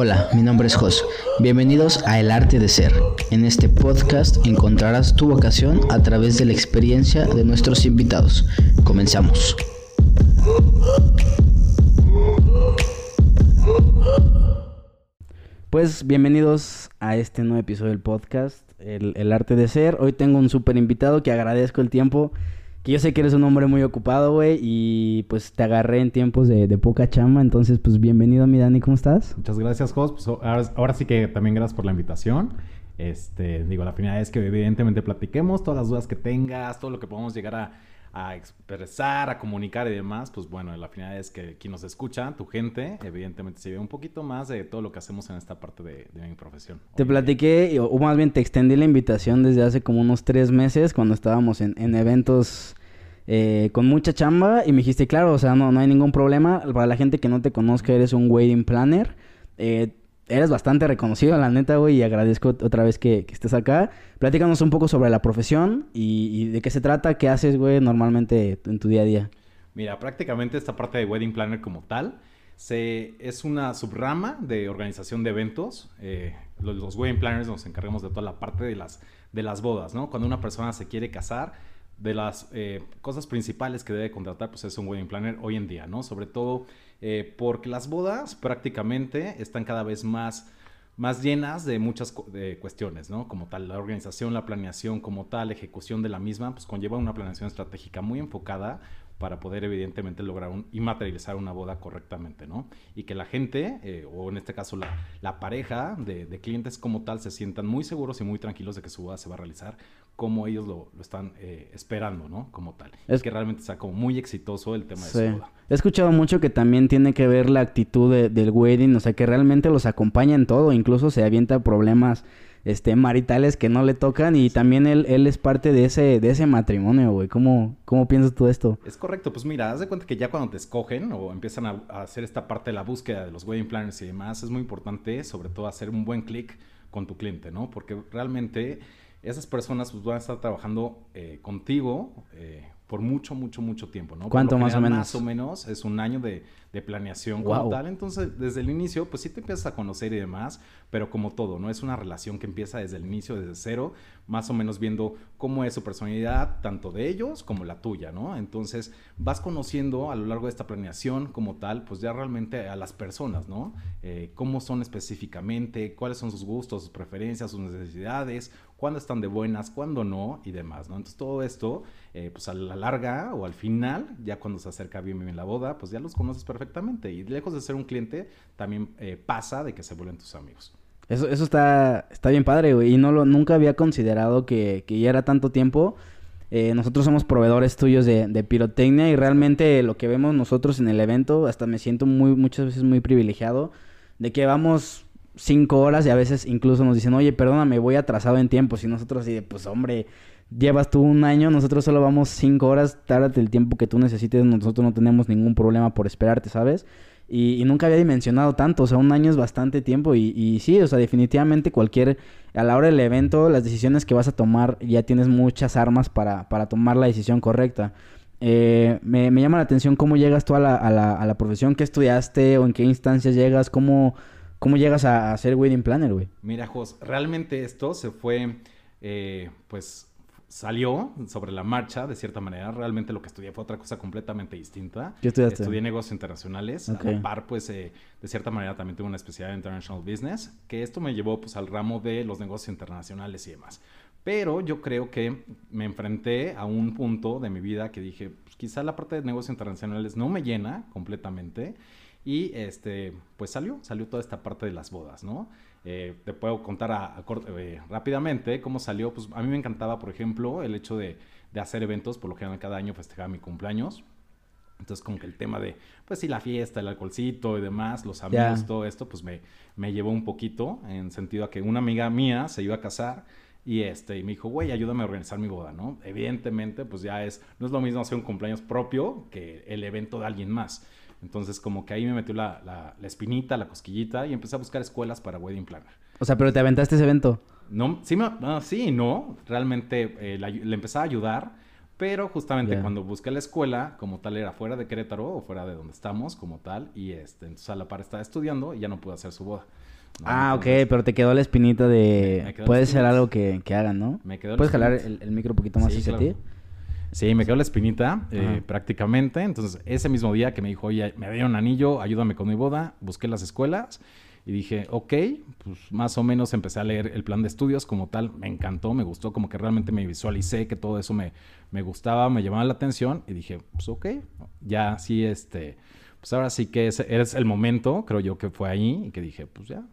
Hola, mi nombre es Jos. Bienvenidos a El Arte de Ser. En este podcast encontrarás tu vocación a través de la experiencia de nuestros invitados. Comenzamos. Pues bienvenidos a este nuevo episodio del podcast, El, Arte de Ser. Hoy tengo un súper invitado que agradezco el tiempo que yo sé que eres un hombre muy ocupado, güey, y pues te agarré en tiempos de, poca chamba, entonces pues bienvenido, mi Dani, ¿cómo estás? Muchas gracias, Jos. Pues ahora, sí que también gracias por la invitación. Este, digo, la finalidad es que evidentemente platiquemos todas las dudas que tengas, todo lo que podamos llegar a, a expresar, a comunicar y demás, pues bueno, la finalidad es que quien nos escucha, tu gente, evidentemente se ve un poquito más de todo lo que hacemos en esta parte de, mi profesión. Te platiqué, o más bien te extendí la invitación desde hace como unos tres meses cuando estábamos en, en eventos eh, con mucha chamba y me dijiste, claro, o sea, no, no hay ningún problema. Para la gente que no te conozca, eres un wedding planner. Eh, eres bastante reconocido, la neta, güey, y agradezco otra vez que, estés acá. Platícanos un poco sobre la profesión y, de qué se trata, qué haces, güey, normalmente en tu día a día. Mira, prácticamente esta parte de wedding planner como tal se, es una subrama de organización de eventos. Eh, los, wedding planners nos encargamos de toda la parte de las, de las bodas, ¿no? Cuando una persona se quiere casar, de las eh, cosas principales que debe contratar pues es un wedding planner hoy en día, ¿no? Sobre todo eh, porque las bodas prácticamente están cada vez más, más llenas de muchas cuestiones, ¿no? Como tal, la organización, la planeación como tal, ejecución de la misma, pues conlleva una planeación estratégica muy enfocada para poder evidentemente lograr y materializar una boda correctamente, ¿no? Y que la gente, eh, o en este caso la, la pareja de, de, clientes como tal, se sientan muy seguros y muy tranquilos de que su boda se va a realizar como ellos lo, lo están eh, esperando, ¿no? Como tal. Es que realmente sea como muy exitoso el tema de su boda. He escuchado mucho que también tiene que ver la actitud del wedding, o sea, que realmente los acompaña en todo, incluso se avienta problemas este maritales que no le tocan y también él, él es parte de ese de ese matrimonio, güey. ¿Cómo, ¿Cómo piensas tú esto? Es correcto, pues mira, haz de cuenta que ya cuando te escogen o empiezan a, hacer esta parte de la búsqueda de los wedding planners y demás, es muy importante sobre todo hacer un buen clic con tu cliente, ¿no? Porque realmente esas personas pues, van a estar trabajando eh, contigo eh, por mucho, mucho, mucho tiempo, ¿no? ¿Cuánto más o menos? Más o menos es un año de, de planeación como tal. Entonces, desde el inicio, pues sí te empiezas a conocer y demás, pero como todo, ¿no? Es una relación que empieza desde el inicio, desde cero, más o menos viendo cómo es su personalidad, tanto de ellos como la tuya, ¿no? Entonces, vas conociendo a lo largo de esta planeación como tal, pues ya realmente a las personas, ¿no? Eh, cómo son específicamente, cuáles son sus gustos, sus preferencias, sus necesidades, cuándo están de buenas, cuándo no y demás, ¿no? Entonces todo esto, eh, pues a la larga o al final, ya cuando se acerca bien bien la boda, pues ya los conoces perfectamente y lejos de ser un cliente, también eh, pasa de que se vuelven tus amigos. Eso, eso está, está bien padre, güey, y no lo, nunca había considerado que, que ya era tanto tiempo. Eh, nosotros somos proveedores tuyos de, de, pirotecnia y realmente lo que vemos nosotros en el evento, hasta me siento muy, muchas veces muy privilegiado de que vamos cinco horas y a veces incluso nos dicen, oye, perdóname, voy atrasado en tiempo. Si nosotros así de, pues hombre, llevas tú un año, nosotros solo vamos cinco horas, tárdate el tiempo que tú necesites, nosotros no tenemos ningún problema por esperarte, ¿sabes? Y, nunca había dimensionado tanto, o sea, un año es bastante tiempo y, y, sí, o sea, definitivamente cualquier, a la hora del evento, las decisiones que vas a tomar, ya tienes muchas armas para, para tomar la decisión correcta. Eh, me, me, llama la atención cómo llegas tú a la, a, la, a la profesión, qué estudiaste o en qué instancias llegas, cómo ¿Cómo llegas a, ser wedding planner, güey? Mira, Jos, realmente esto se fue, eh, pues salió sobre la marcha, de cierta manera. Realmente lo que estudié fue otra cosa completamente distinta. ¿Qué estudiaste? Estudié negocios internacionales. A la par, pues, eh, de cierta manera también tuve una especialidad en International Business, que esto me llevó, pues, al ramo de los negocios internacionales y demás. Pero yo creo que me enfrenté a un punto de mi vida que dije, pues, quizá la parte de negocios internacionales no me llena completamente y este, pues salió, salió toda esta parte de las bodas, ¿no? Eh, te puedo contar a, eh, rápidamente cómo salió. Pues a mí me encantaba, por ejemplo, el hecho de, de, hacer eventos, por lo general cada año festejaba mi cumpleaños. Entonces, como que el tema de, pues sí, la fiesta, el alcoholcito y demás, los amigos, todo esto, pues me, me llevó un poquito en sentido a que una amiga mía se iba a casar y este, y me dijo, güey, ayúdame a organizar mi boda, ¿no? Evidentemente, pues ya es, no es lo mismo hacer un cumpleaños propio que el evento de alguien más. Entonces, como que ahí me metió la, la, espinita, la cosquillita y empecé a buscar escuelas para wedding planner. O sea, pero te aventaste ese evento. No, sí, no, sí, no. Realmente eh, le empecé a ayudar, Pero justamente cuando busqué la escuela, como tal, era fuera de Querétaro o fuera de donde estamos, como tal, y este, entonces a la par estaba estudiando y ya no pude hacer su boda. Ah, ok, pero te quedó la espinita de... Puede ser algo que, que, hagan, ¿no? Me quedó ¿Puedes jalar el, micro un poquito más hacia ti? Sí, me quedó la espinita eh, prácticamente. Entonces, ese mismo día que me dijo, oye, me dieron anillo, ayúdame con mi boda, busqué las escuelas y dije, ok, pues más o menos empecé a leer el plan de estudios como tal. Me encantó, me gustó, como que realmente me visualicé que todo eso me, me gustaba, me llamaba la atención y dije, pues ok, ya sí, este, pues ahora sí que es, es el momento, creo yo que fue ahí y que dije, pues ya,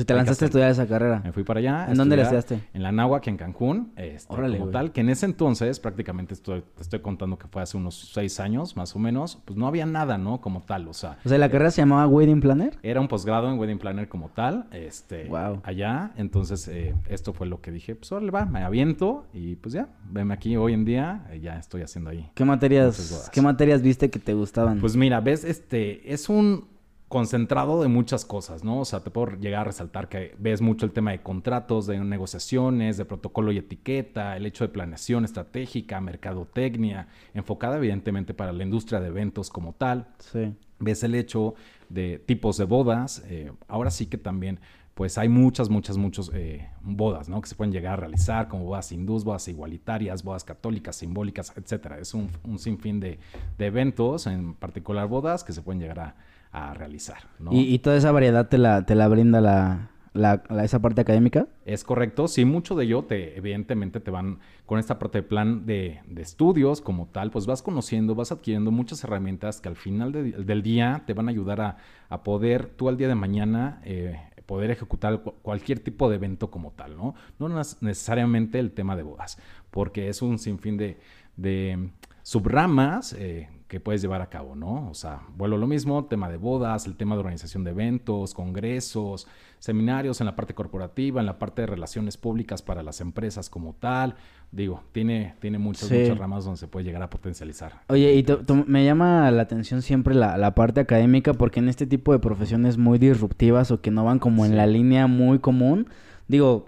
o te lanzaste a estudiar esa carrera. Me fui para allá. ¿En dónde la estudiaste? En la Náhuac, en Cancún. Este, como tal, que en ese entonces, prácticamente estoy, te estoy contando que fue hace unos seis años, más o menos, pues no había nada, ¿no? Como tal, o sea. O sea, ¿la carrera se llamaba Wedding Planner? Era un posgrado en Wedding Planner como tal, este. Wow. Allá. Entonces, eh, esto fue lo que dije, pues órale, va, me aviento y pues ya, venme aquí hoy en día, eh, ya estoy haciendo ahí. ¿Qué materias, ¿qué materias viste que te gustaban? Pues mira, ves, este, es un concentrado de muchas cosas, ¿no? O sea, te puedo llegar a resaltar que ves mucho el tema de contratos, de negociaciones, de protocolo y etiqueta, el hecho de planeación estratégica, mercadotecnia, enfocada evidentemente para la industria de eventos como tal. Sí. Ves el hecho de tipos de bodas. Eh, ahora sí que también, pues hay muchas, muchas, muchas eh, bodas, ¿no? Que se pueden llegar a realizar, como bodas hindús, bodas igualitarias, bodas católicas, simbólicas, etcétera. Es un, sinfín de, de eventos, en particular bodas, que se pueden llegar a a realizar. ¿Y, toda esa variedad te la, te la brinda la, la, esa parte académica? Es correcto, sí, mucho de ello te, evidentemente te van con esta parte de plan de, estudios como tal, pues vas conociendo, vas adquiriendo muchas herramientas que al final del día te van a ayudar a, a, poder tú al día de mañana eh, poder ejecutar cualquier tipo de evento como tal, ¿no? No necesariamente el tema de bodas, porque es un sinfín de, de subramas. Eh, que puedes llevar a cabo, ¿no? O sea, vuelvo lo mismo, tema de bodas, el tema de organización de eventos, congresos, seminarios en la parte corporativa, en la parte de relaciones públicas para las empresas como tal. Digo, tiene, tiene muchas, muchas ramas donde se puede llegar a potencializar. Oye, y me llama la atención siempre la, parte académica porque en este tipo de profesiones muy disruptivas o que no van como en la línea muy común, digo,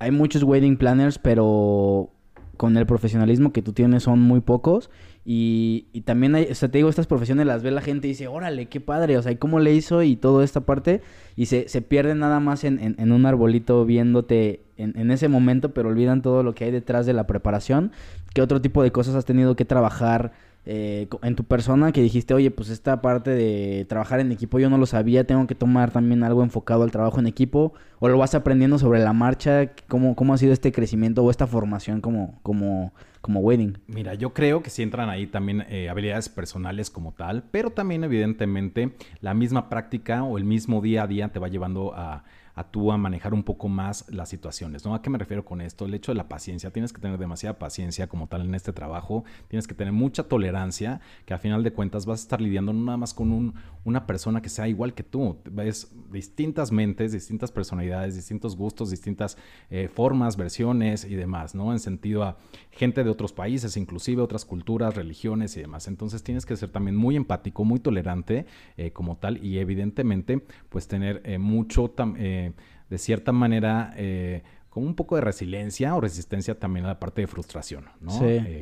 hay muchos wedding planners, pero con el profesionalismo que tú tienes son muy pocos. Y, y, también hay, o sea, te digo, estas profesiones las ve la gente y dice, órale, qué padre, o sea, ¿y cómo le hizo? Y toda esta parte, y se, se pierde nada más en, en, un arbolito viéndote en, en, ese momento, pero olvidan todo lo que hay detrás de la preparación. ¿Qué otro tipo de cosas has tenido que trabajar eh, en tu persona que dijiste, oye, pues esta parte de trabajar en equipo yo no lo sabía, tengo que tomar también algo enfocado al trabajo en equipo? ¿O lo vas aprendiendo sobre la marcha? ¿Cómo, cómo ha sido este crecimiento o esta formación como, como, como wedding? Mira, yo creo que sí entran ahí también eh, habilidades personales como tal, pero también evidentemente la misma práctica o el mismo día a día te va llevando a a tú a manejar un poco más las situaciones, ¿no? ¿A qué me refiero con esto? El hecho de la paciencia, tienes que tener demasiada paciencia como tal en este trabajo, tienes que tener mucha tolerancia, que a final de cuentas vas a estar lidiando nada más con un, una persona que sea igual que tú, ves distintas mentes, distintas personalidades, distintos gustos, distintas eh, formas, versiones y demás, ¿no? En sentido a gente de otros países, inclusive otras culturas, religiones y demás. Entonces tienes que ser también muy empático, muy tolerante eh, como tal y evidentemente pues tener eh, mucho de cierta manera, como un poco de resiliencia o resistencia también a la parte de frustración, ¿no?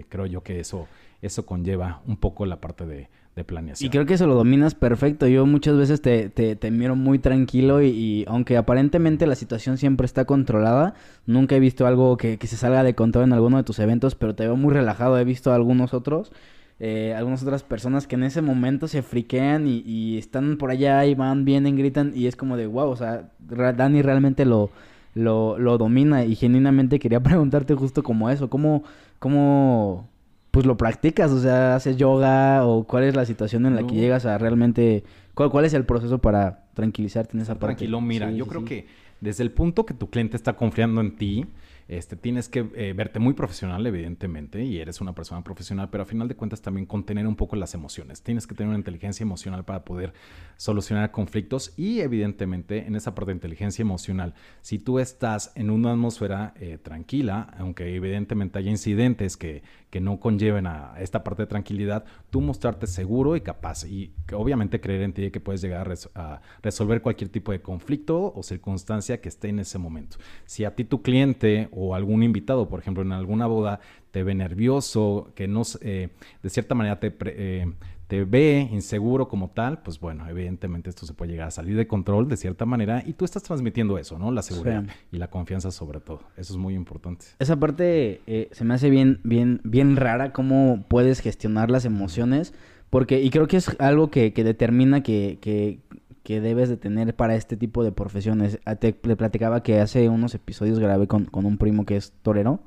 Creo yo que eso, eso conlleva un poco la parte de, planeación. Y creo que eso lo dominas perfecto. Yo muchas veces te, te, miro muy tranquilo y, aunque aparentemente la situación siempre está controlada, nunca he visto algo que, que se salga de control en alguno de tus eventos, pero te veo muy relajado. He visto algunos otros eh, algunas otras personas que en ese momento se friquean y, están por allá y van, vienen, gritan y es como de wow, o sea, Dani realmente lo, lo, lo domina y genuinamente quería preguntarte justo como eso, ¿cómo, cómo pues lo practicas? O sea, ¿haces yoga o cuál es la situación en la que llegas a realmente, cuál, cuál es el proceso para tranquilizarte en esa parte? Tranquilo, mira, yo creo que desde el punto que tu cliente está confiando en ti, este, tienes que eh, verte muy profesional, evidentemente, y eres una persona profesional, pero a final de cuentas también contener un poco las emociones. Tienes que tener una inteligencia emocional para poder solucionar conflictos y, evidentemente, en esa parte de inteligencia emocional, si tú estás en una atmósfera eh, tranquila, aunque evidentemente haya incidentes que, que no conlleven a esta parte de tranquilidad, tú mostrarte seguro y capaz y obviamente creer en ti que puedes llegar a, resolver cualquier tipo de conflicto o circunstancia que esté en ese momento. Si a ti tu cliente o algún invitado, por ejemplo, en alguna boda te ve nervioso, que no, eh, de cierta manera te, eh, te ve inseguro como tal, pues bueno, evidentemente esto se puede llegar a salir de control de cierta manera y tú estás transmitiendo eso, ¿no? La seguridad y la confianza sobre todo. Eso es muy importante. Esa parte eh, se me hace bien, bien, bien rara cómo puedes gestionar las emociones, porque, y creo que es algo que, que determina que, que, que, debes de tener para este tipo de profesiones. Ah, te, le platicaba que hace unos episodios grabé con, con un primo que es torero.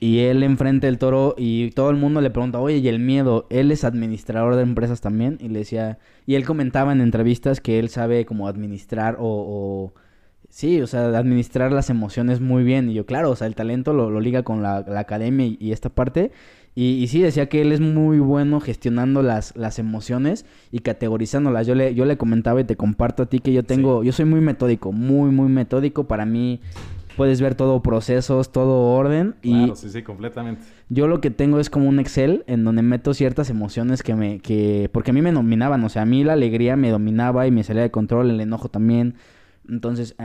Y él enfrenta el toro y todo el mundo le pregunta, oye, ¿y el miedo? Él es administrador de empresas también y le decía, y él comentaba en entrevistas que él sabe cómo administrar o, sí, o sea, administrar las emociones muy bien. Y yo, claro, o sea, el talento lo, liga con la, academia y, esta parte. Y, sí, decía que él es muy bueno gestionando las, las emociones y categorizándolas. Yo le, yo le comentaba y te comparto a ti que yo tengo, yo soy muy metódico, muy, muy metódico. Para mí, puedes ver todo procesos, todo orden. Claro, sí, sí, completamente. Yo lo que tengo es como un Excel en donde meto ciertas emociones que me, que, porque a mí me dominaban, o sea, a mí la alegría me dominaba y me salía de control, el enojo también. Entonces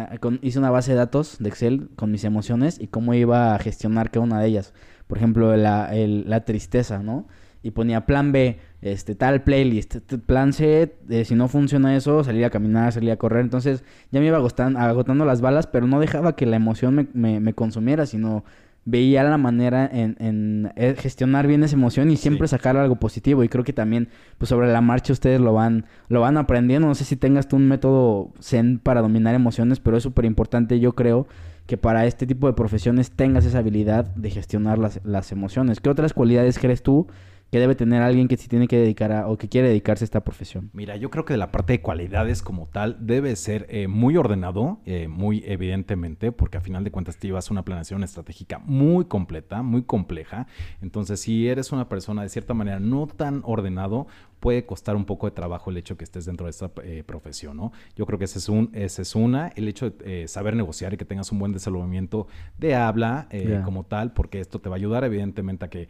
hice una base de datos de Excel con mis emociones y cómo iba a gestionar cada una de ellas. Por ejemplo, la, la tristeza, ¿no? Y ponía plan B, este, tal playlist, plan C, eh, si no funciona eso, salir a caminar, salir a correr. Entonces ya me iba agotando, agotando las balas, pero no dejaba que la emoción me, me, consumiera, sino veía la manera en, en, eh, gestionar bien esa emoción y siempre sacar algo positivo. Y creo que también, pues sobre la marcha ustedes lo van, lo van aprendiendo. No sé si tengas tú un método zen para dominar emociones, pero es súper importante, yo creo, que para este tipo de profesiones tengas esa habilidad de gestionar las, las emociones. ¿Qué otras cualidades crees tú? que debe tener alguien que se tiene que dedicar a, o que quiere dedicarse a esta profesión? Mira, yo creo que la parte de cualidades como tal debe ser eh, muy ordenado, eh, muy evidentemente, porque a final de cuentas te llevas una planeación estratégica muy completa, muy compleja. Entonces, si eres una persona de cierta manera no tan ordenado, puede costar un poco de trabajo el hecho que estés dentro de esta eh, profesión, ¿no? Yo creo que ese es, un, ese es una, el hecho de eh, saber negociar y que tengas un buen desenvolvimiento de habla eh, como tal, porque esto te va a ayudar evidentemente a que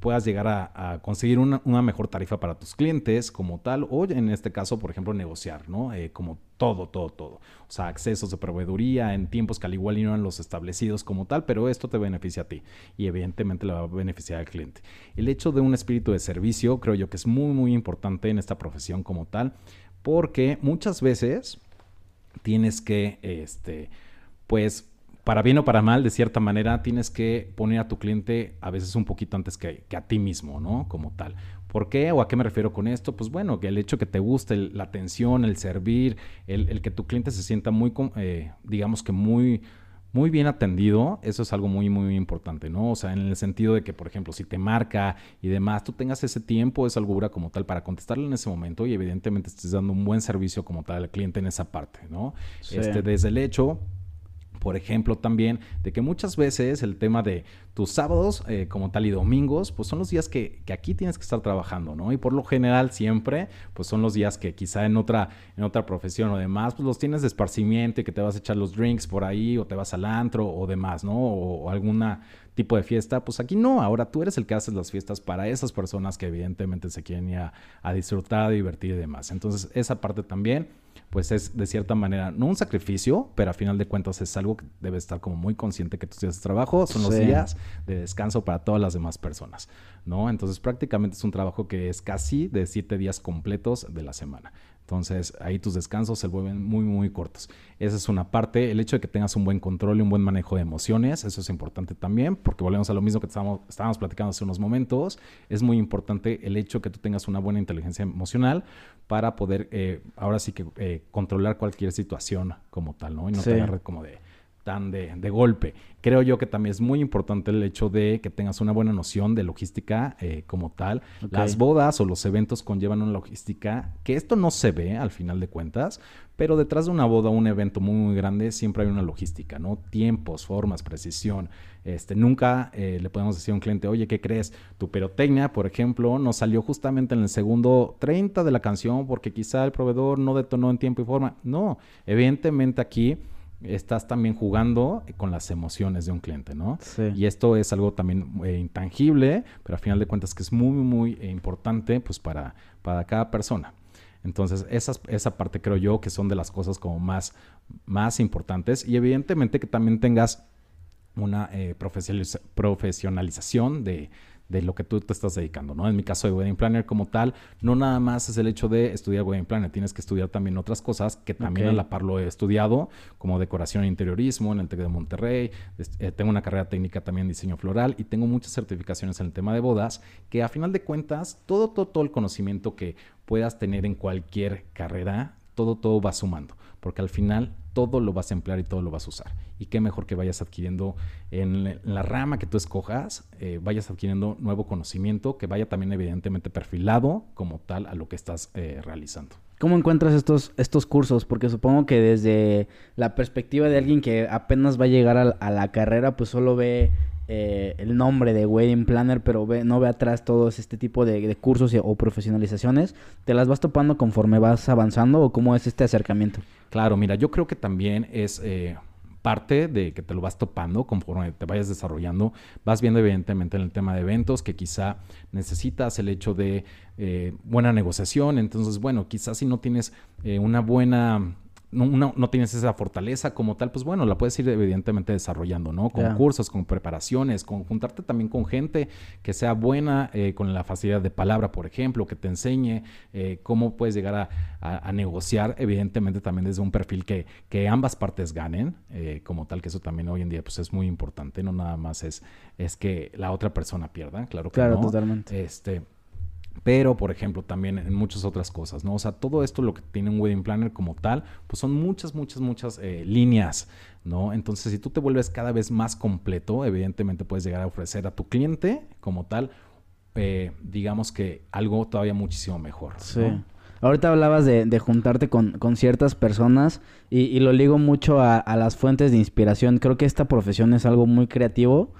puedas llegar a, conseguir una, una, mejor tarifa para tus clientes como tal, o en este caso, por ejemplo, negociar, ¿no? como todo, todo, todo. O sea, accesos de proveeduría en tiempos que al igual no eran los establecidos como tal, pero esto te beneficia a ti y evidentemente le va a beneficiar al cliente. El hecho de un espíritu de servicio creo yo que es muy, muy importante en esta profesión como tal, porque muchas veces tienes que, este, pues, para bien o para mal, de cierta manera, tienes que poner a tu cliente a veces un poquito antes que, que a ti mismo, ¿no? Como tal. ¿Por qué o a qué me refiero con esto? Pues bueno, que el hecho que te guste la atención, el servir, el, que tu cliente se sienta muy, eh, digamos que muy, muy bien atendido, eso es algo muy, muy importante, ¿no? O sea, en el sentido de que, por ejemplo, si te marca y demás, tú tengas ese tiempo, esa holgura como tal para contestarle en ese momento y evidentemente estés dando un buen servicio como tal al cliente en esa parte, ¿no? Este, desde el hecho por ejemplo, también de que muchas veces el tema de tus sábados eh, como tal y domingos, pues son los días que, aquí tienes que estar trabajando, ¿no? Y por lo general siempre, pues son los días que quizá en otra, en otra profesión o demás, pues los tienes de esparcimiento y que te vas a echar los drinks por ahí o te vas al antro o demás, ¿no? O alguna tipo de fiesta, pues aquí no, ahora tú eres el que haces las fiestas para esas personas que evidentemente se quieren ir a, a disfrutar, a divertir y demás. Entonces, esa parte también pues es de cierta manera, no un sacrificio, pero a final de cuentas es algo que debe estar como muy consciente que tus días de trabajo son los días de descanso para todas las demás personas, ¿no? Entonces prácticamente es un trabajo que es casi de siete días completos de la semana. Entonces ahí tus descansos se vuelven muy, muy cortos. Esa es una parte. El hecho de que tengas un buen control y un buen manejo de emociones, eso es importante también, porque volvemos a lo mismo que estábamos, estábamos platicando hace unos momentos. Es muy importante el hecho de que tú tengas una buena inteligencia emocional para poder, eh, ahora sí que, eh, controlar cualquier situación como tal, ¿no? Y no te agarre como de tan de, de, golpe. Creo yo que también es muy importante el hecho de que tengas una buena noción de logística eh, como tal. Las bodas o los eventos conllevan una logística que esto no se ve al final de cuentas, pero detrás de una boda o un evento muy, muy grande siempre hay una logística, ¿no? Tiempos, formas, precisión. Este, nunca eh, le podemos decir a un cliente, oye, ¿qué crees? Tu perotecnia, por ejemplo, no salió justamente en el segundo 30 de la canción porque quizá el proveedor no detonó en tiempo y forma. No, evidentemente aquí estás también jugando con las emociones de un cliente, ¿no? Sí. Y esto es algo también eh, intangible, pero a final de cuentas que es muy, muy eh, importante pues para, para cada persona. Entonces, esa parte creo yo que son de las cosas como más, más importantes y evidentemente que también tengas una eh, profesionalización de, de lo que tú te estás dedicando, ¿no? En mi caso de Wedding Planner como tal, no nada más es el hecho de estudiar Wedding Planner, tienes que estudiar también otras cosas que también a la par lo he estudiado, como decoración e interiorismo en el TEC de Monterrey, eh, tengo una carrera técnica también en diseño floral y tengo muchas certificaciones en el tema de bodas, que a final de cuentas, todo, todo, todo el conocimiento que puedas tener en cualquier carrera, todo, todo va sumando, porque al final todo lo vas a emplear y todo lo vas a usar. Y qué mejor que vayas adquiriendo en la rama que tú escojas, eh, vayas adquiriendo nuevo conocimiento que vaya también evidentemente perfilado como tal a lo que estás eh, realizando. ¿Cómo encuentras estos, estos cursos? Porque supongo que desde la perspectiva de alguien que apenas va a llegar a la carrera, pues solo ve eh, el nombre de Wedding Planner, pero ve, no ve atrás todos este tipo de, cursos o profesionalizaciones. ¿Te las vas topando conforme vas avanzando o cómo es este acercamiento? Claro, mira, yo creo que también es eh, parte de que te lo vas topando conforme te vayas desarrollando. Vas viendo evidentemente en el tema de eventos que quizá necesitas el hecho de eh, buena negociación. Entonces, bueno, quizás si no tienes una buena no, no, tienes esa fortaleza como tal, pues bueno, la puedes ir evidentemente desarrollando, ¿no? Con cursos, con preparaciones, con juntarte también con gente que sea buena eh, con la facilidad de palabra, por ejemplo, que te enseñe eh, cómo puedes llegar a, negociar, evidentemente también desde un perfil que, que ambas partes ganen, eh, como tal, que eso también hoy en día pues es muy importante, no nada más es, es que la otra persona pierda, claro que claro, totalmente. Este, pero por ejemplo también en muchas otras cosas, ¿no? O sea, todo esto lo que tiene un wedding planner como tal, pues son muchas, muchas, muchas eh, líneas, ¿no? Entonces, si tú te vuelves cada vez más completo, evidentemente puedes llegar a ofrecer a tu cliente como tal, eh, digamos que algo todavía muchísimo mejor. Sí. Ahorita hablabas de, de con, con, ciertas personas y, y, lo ligo mucho a, a las fuentes de inspiración. Creo que esta profesión es algo muy creativo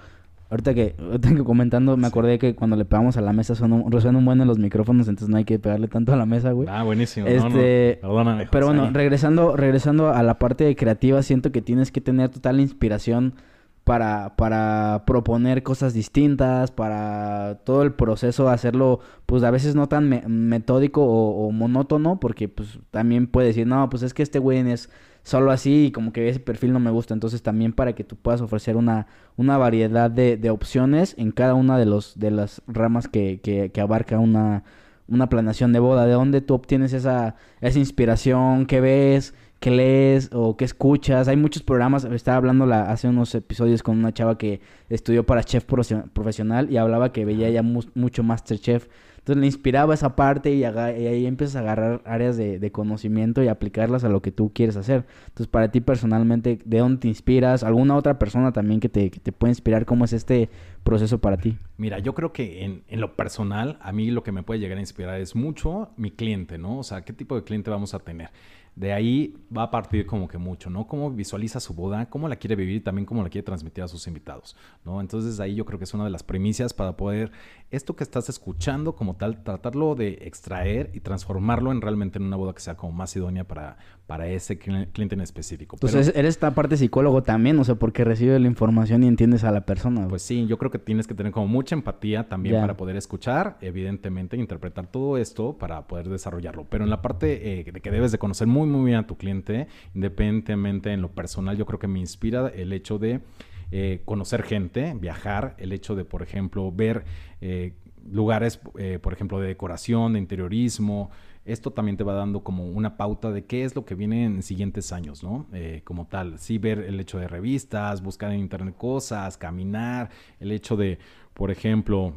Ahorita que, ahorita que comentando, me acordé que cuando le pegamos a la mesa suena, resuena un buen en los micrófonos, entonces no hay que pegarle tanto a la mesa, güey. Ah, buenísimo. Este, Perdóname. Pero bueno, regresando, regresando a la parte creativa, siento que tienes que tener total inspiración para, para proponer cosas distintas, para todo el proceso hacerlo, pues a veces no tan metódico o, o, monótono, porque pues también puedes decir, no, pues es que este güey es solo así y como que ese perfil no me gusta. Entonces también para que tú puedas ofrecer una, una variedad de, de opciones en cada una de, los, de las ramas que, que, que abarca una, una planeación de boda. ¿De dónde tú obtienes esa, esa inspiración? ¿Qué ves? ¿Qué lees o qué escuchas? Hay muchos programas. Estaba hablando la, hace unos episodios con una chava que estudió para chef profesional y hablaba que veía ya mucho Masterchef. Entonces le inspiraba esa parte y, ahí empiezas a agarrar áreas de, conocimiento y aplicarlas a lo que tú quieres hacer. Entonces para ti personalmente, ¿de dónde te inspiras? ¿Alguna otra persona también que te, que puede inspirar? ¿Cómo es este proceso para ti? Mira, yo creo que en, en, lo personal, a mí lo que me puede llegar a inspirar es mucho mi cliente, ¿no? O sea, ¿qué tipo de cliente vamos a tener? de ahí va a partir como que mucho, ¿no? Cómo visualiza su boda, cómo la quiere vivir y también cómo la quiere transmitir a sus invitados, ¿no? Entonces ahí yo creo que es una de las primicias para poder esto que estás escuchando como tal, tratarlo de extraer y transformarlo en realmente en una boda que sea como más idónea para, para ese cliente en específico. Entonces eres esta parte psicólogo también, o sea, porque recibes la información y entiendes a la persona. Pues sí, yo creo que tienes que tener como mucha empatía también para poder escuchar, evidentemente, interpretar todo esto para poder desarrollarlo. Pero en la parte eh, de que debes de conocer muy muy bien a tu cliente, independientemente en lo personal, yo creo que me inspira el hecho de eh, conocer gente, viajar, el hecho de, por ejemplo, ver eh, lugares, eh, por ejemplo, de decoración, de interiorismo. Esto también te va dando como una pauta de qué es lo que viene en siguientes años, ¿no? como tal, sí ver el hecho de revistas, buscar en internet cosas, caminar, el hecho de, por ejemplo,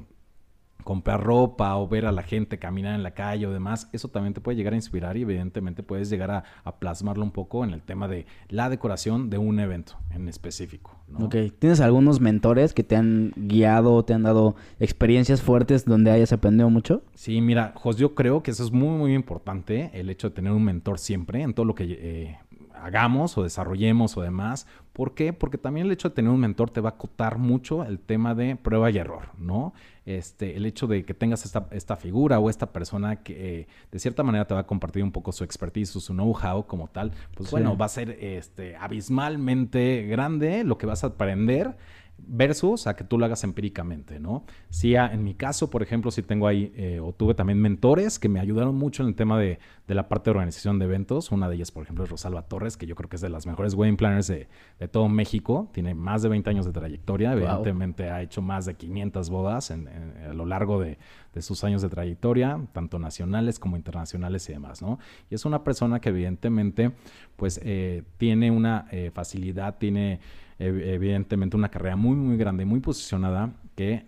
comprar ropa o ver a la gente caminar en la calle o demás, eso también te puede llegar a inspirar y evidentemente puedes llegar a, plasmarlo un poco en el tema de la decoración de un evento en específico. Ok, ¿tienes algunos mentores que te han guiado, te han dado experiencias fuertes donde hayas aprendido mucho? Sí, mira, Jos, yo creo que eso es muy, muy importante, el hecho de tener un mentor siempre en todo lo que eh, hagamos o desarrollemos o demás. ¿Por qué? Porque también el hecho de tener un mentor te va a acotar mucho el tema de prueba y error, ¿no? Este, el hecho de que tengas esta, esta figura o esta persona que eh, de cierta manera te va a compartir un poco su expertise, su know-how como tal, pues bueno, va a ser este, abismalmente grande lo que vas a aprender versus a que tú lo hagas empíricamente, ¿no? Sí, en mi caso, por ejemplo, sí tengo ahí, eh, o tuve también mentores que me ayudaron mucho en el tema de, la parte de organización de eventos. Una de ellas, por ejemplo, es Rosalba Torres, que yo creo que es de las mejores wedding planners de, todo México. Tiene más de 20 años de trayectoria. Evidentemente ha hecho más de 500 bodas a lo largo de, sus años de trayectoria, tanto nacionales como internacionales y demás, ¿no? Y es una persona que evidentemente, pues, eh, tiene una eh, facilidad, tiene evidentemente una carrera muy, muy grande, muy posicionada, que,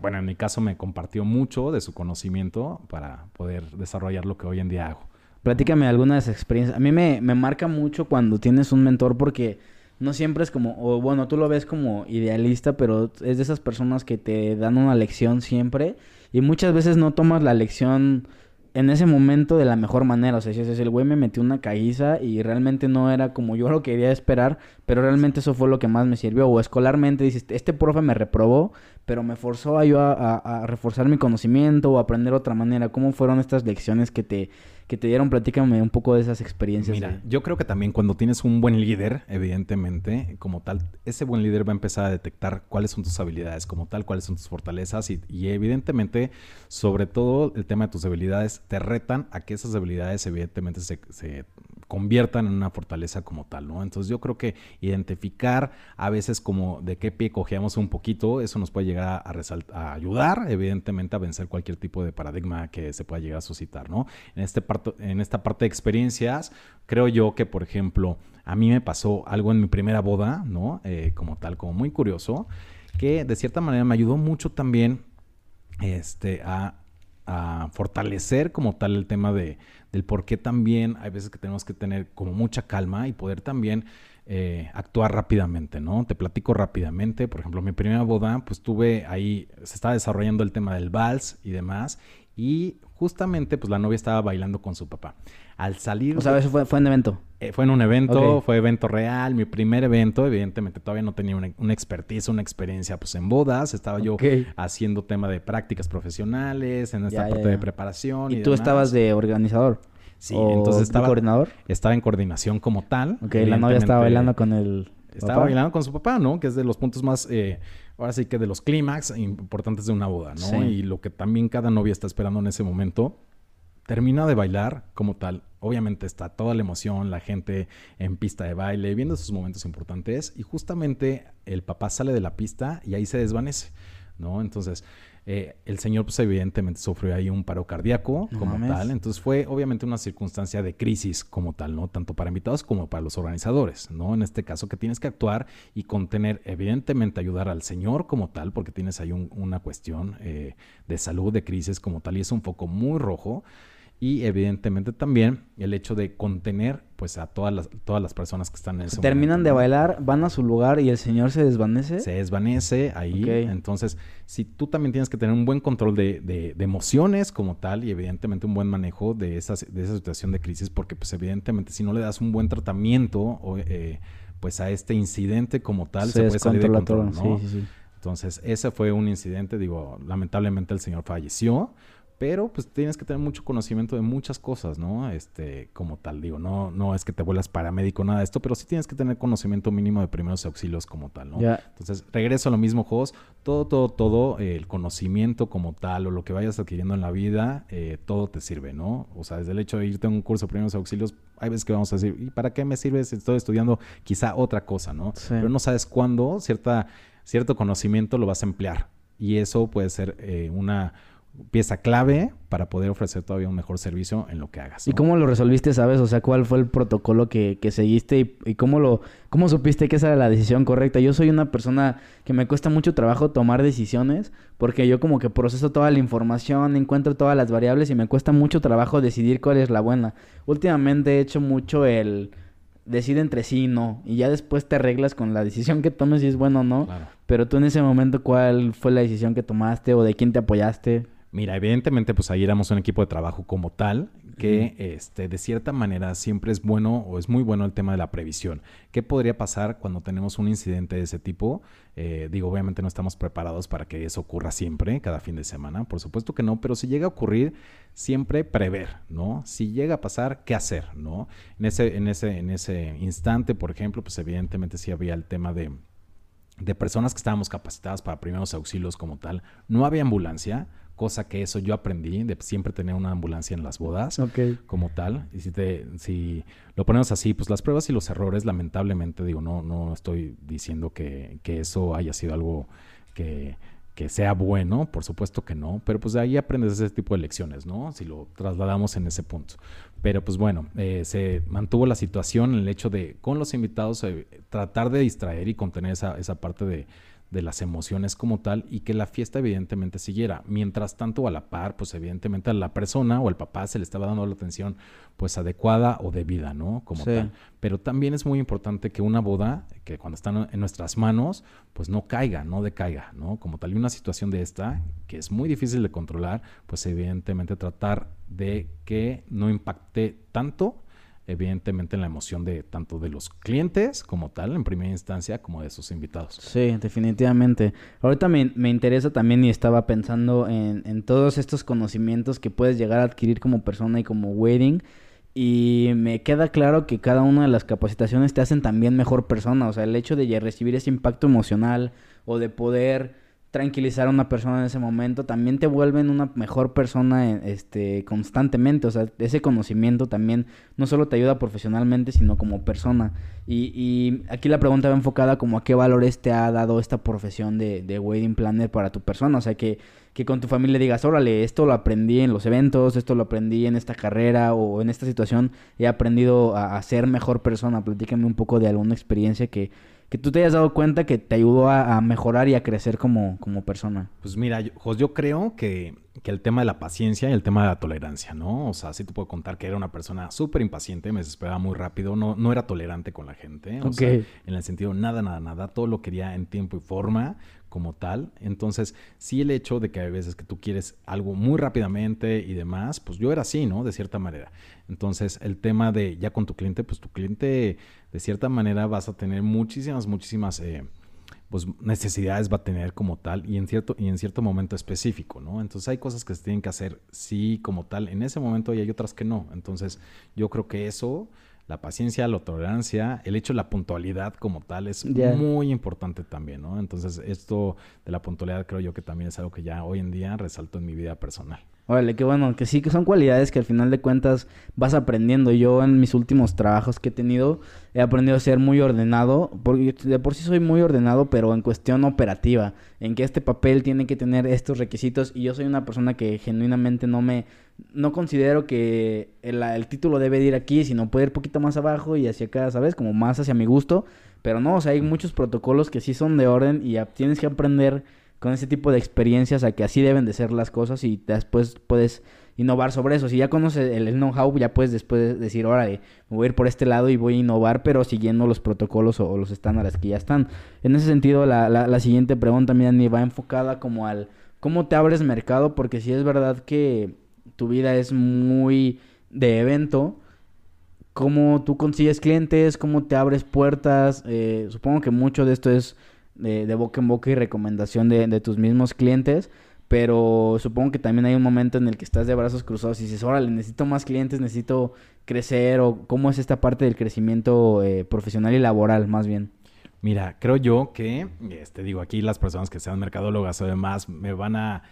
bueno, en mi caso me compartió mucho de su conocimiento para poder desarrollar lo que hoy en día hago. Platícame algunas experiencias. A mí me, me marca mucho cuando tienes un mentor porque no siempre es como, o bueno, tú lo ves como idealista, pero es de esas personas que te dan una lección siempre y muchas veces no tomas la lección en ese momento de la mejor manera. O sea, si es el güey me metió una caíza y realmente no era como yo lo quería esperar, pero realmente eso fue lo que más me sirvió. O escolarmente dices, este profe me reprobó, pero me forzó a yo a, reforzar mi conocimiento o aprender otra manera. ¿Cómo fueron estas lecciones que te, que te dieron? Platícame un poco de esas experiencias. Mira, yo creo que también cuando tienes un buen líder, evidentemente, como tal, ese buen líder va a empezar a detectar cuáles son tus habilidades, como tal, cuáles son tus fortalezas y, evidentemente, sobre todo el tema de tus habilidades, te retan a que esas habilidades evidentemente se, se conviertan en una fortaleza como tal, ¿no? Entonces yo creo que identificar a veces como de qué pie cojeamos un poquito, eso nos puede llegar a, ayudar, evidentemente, a vencer cualquier tipo de paradigma que se pueda llegar a suscitar, ¿no? En, este en esta parte de experiencias, creo yo que, por ejemplo, a mí me pasó algo en mi primera boda, ¿no? Eh, como tal, como muy curioso, que de cierta manera me ayudó mucho también este, a fortalecer como tal el tema de, del por qué también hay veces que tenemos que tener como mucha calma y poder también eh, actuar rápidamente, ¿no? Te platico rápidamente, por ejemplo, mi primera boda, pues tuve ahí, se estaba desarrollando el tema del vals y demás, y justamente pues la novia estaba bailando con su papá. Al salir... O sea, eso fue, fue en evento. Eh, fue en un evento, fue evento real, mi primer evento, evidentemente todavía no tenía una, una expertise, una experiencia pues en bodas, estaba yo haciendo tema de prácticas profesionales, en esta parte de preparación. ¿Y, tú estabas de organizador? Sí, entonces estaba... coordinador? Estaba en coordinación como tal. Ok, la novia estaba bailando con el... Estaba bailando con su papá, ¿no? Que es de los puntos más... Eh, ahora sí que de los clímax importantes de una boda, ¿no? Y lo que también cada novia está esperando en ese momento. Termina de bailar como tal. Obviamente está toda la emoción, la gente en pista de baile, viendo esos momentos importantes. Y justamente el papá sale de la pista y ahí se desvanece, ¿no? Entonces, eh, el señor, pues evidentemente sufrió ahí un paro cardíaco como tal. Entonces fue obviamente una circunstancia de crisis como tal, ¿no? Tanto para invitados como para los organizadores, ¿no? En este caso que tienes que actuar y contener, evidentemente ayudar al señor como tal, porque tienes ahí una cuestión eh, de salud, de crisis como tal, y es un foco muy rojo y evidentemente también el hecho de contener pues a todas las, todas las personas que están en ese Terminan de bailar, van a su lugar y el señor se desvanece. Se desvanece ahí. Entonces, si tú también tienes que tener un buen control de, de, emociones como tal y evidentemente un buen manejo de, esas, de esa situación de crisis, porque pues evidentemente si no le das un buen tratamiento o, eh, pues a este incidente como tal, se, puede salir de control, ¿no? sí, sí, Entonces, ese fue un incidente, digo, lamentablemente el señor falleció, pero pues tienes que tener mucho conocimiento de muchas cosas, ¿no? Este, como tal, digo, no, no es que te vuelvas paramédico, nada de esto, pero sí tienes que tener conocimiento mínimo de primeros auxilios como tal, ¿no? Entonces, regreso a lo mismo, Jos, todo, todo, todo, el conocimiento como tal o lo que vayas adquiriendo en la vida, eh, todo te sirve, ¿no? O sea, desde el hecho de irte a un curso de primeros auxilios, hay veces que vamos a decir, ¿y para qué me sirve si estoy estudiando quizá otra cosa, ¿no? Pero no sabes cuándo cierta, cierto conocimiento lo vas a emplear. Y eso puede ser eh, una pieza clave para poder ofrecer todavía un mejor servicio en lo que hagas. ¿Y cómo lo resolviste, sabes? O sea, ¿cuál fue el protocolo que, seguiste y, cómo lo cómo supiste que esa era la decisión correcta? Yo soy una persona que me cuesta mucho trabajo tomar decisiones porque yo como que proceso toda la información, encuentro todas las variables y me cuesta mucho trabajo decidir cuál es la buena. Últimamente he hecho mucho el decide entre sí y no. Y ya después te arreglas con la decisión que tomes si es bueno o no. Pero tú en ese momento, ¿cuál fue la decisión que tomaste o de quién te apoyaste? Mira, evidentemente, pues ahí éramos un equipo de trabajo como tal, que este, de cierta manera siempre es bueno o es muy bueno el tema de la previsión. ¿Qué podría pasar cuando tenemos un incidente de ese tipo? Eh, digo, obviamente no estamos preparados para que eso ocurra siempre, cada fin de semana, por supuesto que no, pero si llega a ocurrir, siempre prever, ¿no? Si llega a pasar, ¿qué hacer, no? En ese, en ese, en ese instante, por ejemplo, pues evidentemente sí había el tema de de personas que estábamos capacitadas para primeros auxilios como tal. No había ambulancia, cosa que eso yo aprendí de siempre tener una ambulancia en las bodas como tal. Y si, te, si lo ponemos así, pues las pruebas y los errores, lamentablemente, digo, no, no estoy diciendo que, que eso haya sido algo que que sea bueno, por supuesto que no, pero pues de ahí aprendes ese tipo de lecciones, ¿no? Si lo trasladamos en ese punto. Pero pues bueno, eh, se mantuvo la situación el hecho de con los invitados eh, tratar de distraer y contener esa, esa parte de, de las emociones como tal y que la fiesta evidentemente siguiera. Mientras tanto, a la par, pues evidentemente a la persona o al papá se le estaba dando la atención pues adecuada o debida, ¿no? Como tal. Pero también es muy importante que una boda, que cuando está en nuestras manos, pues no caiga, no decaiga, ¿no? Como tal, y una situación de esta, que es muy difícil de controlar, pues evidentemente tratar de que no impacte tanto evidentemente en la emoción de tanto de los clientes como tal, en primera instancia, como de sus invitados. Sí, definitivamente. Ahorita me, me interesa también y estaba pensando en, en, todos estos conocimientos que puedes llegar a adquirir como persona y como wedding. Y me queda claro que cada una de las capacitaciones te hacen también mejor persona. O sea, el hecho de recibir ese impacto emocional o de poder tranquilizar a una persona en ese momento, también te vuelven una mejor persona este, constantemente. O sea, ese conocimiento también no solo te ayuda profesionalmente, sino como persona. Y, y aquí la pregunta va enfocada como a qué valores te ha dado esta profesión de, de wedding planner para tu persona. O sea, que, que con tu familia digas, órale, esto lo aprendí en los eventos, esto lo aprendí en esta carrera o en esta situación, he aprendido a, a ser mejor persona. Platícame un poco de alguna experiencia que que tú te hayas dado cuenta que te ayudó a, mejorar y a crecer como, como persona? Pues mira, yo, yo creo que, el tema de la paciencia y el tema de la tolerancia, ¿no? O sea, sí te puedo contar que era una persona súper impaciente, me desesperaba muy rápido, no, no era tolerante con la gente. O sea, en el sentido, nada, nada, nada, todo lo quería en tiempo y forma como tal. Entonces, sí el hecho de que hay veces que tú quieres algo muy rápidamente y demás, pues yo era así, ¿no? De cierta manera. Entonces, el tema de ya con tu cliente, pues tu cliente, de cierta manera, vas a tener muchísimas, muchísimas... Eh, pues necesidades va a tener como tal y en cierto y en cierto momento específico, ¿no? Entonces hay cosas que se tienen que hacer sí como tal en ese momento y hay otras que no. Entonces, yo creo que eso la paciencia, la tolerancia, el hecho de la puntualidad como tal es muy importante también, ¿no? Entonces, esto de la puntualidad creo yo que también es algo que ya hoy en día resalto en mi vida personal. Órale, qué bueno, que sí, que son cualidades que al final de cuentas vas aprendiendo. Yo en mis últimos trabajos que he tenido he aprendido a ser muy ordenado, porque de por sí soy muy ordenado, pero en cuestión operativa, en que este papel tiene que tener estos requisitos y yo soy una persona que genuinamente no me, no considero que el, el título debe ir aquí, sino puede ir poquito más abajo y hacia acá, ¿sabes? Como más hacia mi gusto, pero no, o sea, hay muchos protocolos que sí son de orden y tienes que aprender con ese tipo de experiencias a que así deben de ser las cosas y después puedes innovar sobre eso. Si ya conoces el, know-how, ya puedes después decir, órale, me voy a ir por este lado y voy a innovar, pero siguiendo los protocolos o, los estándares que ya están. En ese sentido, la, la, siguiente pregunta, ni va enfocada como al cómo te abres mercado, porque si es verdad que tu vida es muy de evento, cómo tú consigues clientes, cómo te abres puertas. Eh, supongo que mucho de esto es de, boca en boca y recomendación de, tus mismos clientes. Pero supongo que también hay un momento en el que estás de brazos cruzados y dices, órale, necesito más clientes, necesito crecer. o ¿Cómo es esta parte del crecimiento eh, profesional y laboral, más bien? Mira, creo yo que, este, digo, aquí las personas que sean mercadólogas o demás me van a,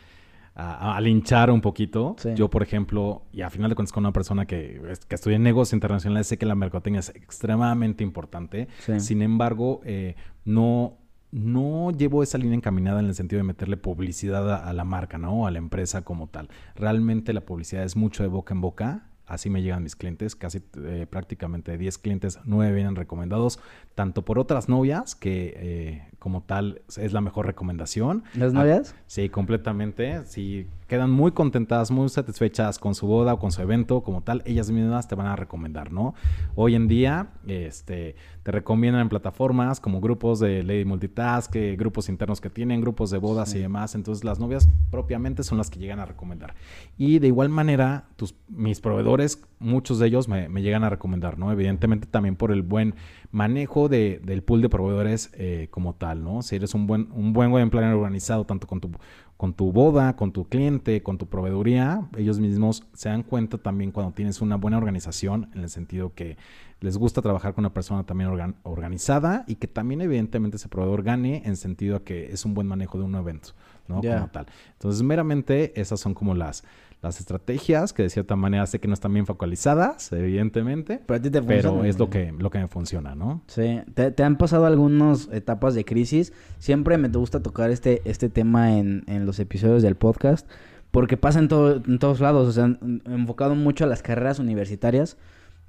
a, linchar un poquito. Yo, por ejemplo, y a final de cuentas con una persona que, que estudia en negocios internacionales, sé que la mercadotecnia es extremadamente importante. Sin embargo, eh, no no llevo esa línea encaminada en el sentido de meterle publicidad a, la marca, ¿no? A la empresa como tal. Realmente la publicidad es mucho de boca en boca. Así me llegan mis clientes, casi eh, prácticamente 10 clientes, 9 vienen recomendados, tanto por otras novias, que eh, como tal es la mejor recomendación. ¿Las novias? sí, completamente. Sí, quedan muy contentas, muy satisfechas con su boda o con su evento como tal, ellas mismas te van a recomendar, ¿no? Hoy en día, este, te recomiendan en plataformas como grupos de Lady Multitask, grupos internos que tienen, grupos de bodas y demás, entonces las novias propiamente son las que llegan a recomendar. Y de igual manera, tus, mis proveedores proveedores, muchos de ellos me, llegan a recomendar, ¿no? Evidentemente también por el buen manejo de, del pool de proveedores eh, como tal, ¿no? Si eres un buen, un buen wedding planner organizado, tanto con tu, con tu boda, con tu cliente, con tu proveeduría, ellos mismos se dan cuenta también cuando tienes una buena organización, en el sentido que les gusta trabajar con una persona también organizada y que también evidentemente ese proveedor gane en sentido a que es un buen manejo de un evento, ¿no? Como tal. Entonces, meramente esas son como las, las estrategias que de cierta manera sé que no están bien focalizadas, evidentemente, pero, a ti te pero es lo que, lo que me funciona, ¿no? Sí, ¿Te, han pasado algunas etapas de crisis. Siempre me gusta tocar este, este tema en, en los episodios del podcast porque pasa en, todo, en todos lados, o sea, enfocado mucho a las carreras universitarias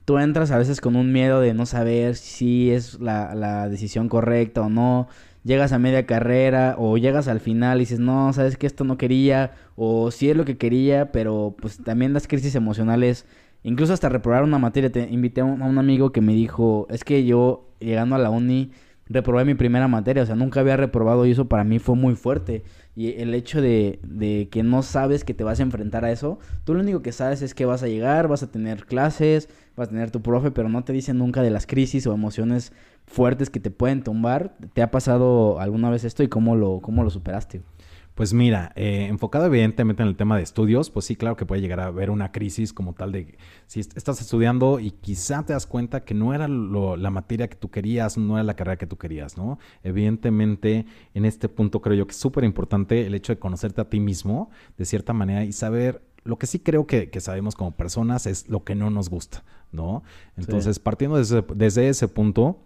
tú entras a veces con un miedo de no saber si es la, decisión correcta o no. Llegas a media carrera o llegas al final y dices, no, sabes que esto no quería o sí es lo que quería, pero pues también las crisis emocionales, incluso hasta reprobar una materia. Te invité a un, a un amigo que me dijo, es que yo llegando a la uni reprobé mi primera materia, o sea, nunca había reprobado y eso para mí fue muy fuerte. Y el hecho de, de, que no sabes que te vas a enfrentar a eso, tú lo único que sabes es que vas a llegar, vas a tener clases, vas a tener tu profe, pero no te dicen nunca de las crisis o emociones fuertes que te pueden tumbar. ¿Te ha pasado alguna vez esto y cómo lo, cómo lo superaste? Pues mira, eh, enfocado evidentemente en el tema de estudios, pues sí, claro que puede llegar a haber una crisis como tal de si estás estudiando y quizá te das cuenta que no era la materia que tú querías, no era la carrera que tú querías, ¿no? Evidentemente, en este punto creo yo que es súper importante el hecho de conocerte a ti mismo de cierta manera y saber lo que sí creo que, sabemos como personas es lo que no nos gusta, ¿no? Entonces, partiendo desde, desde ese punto,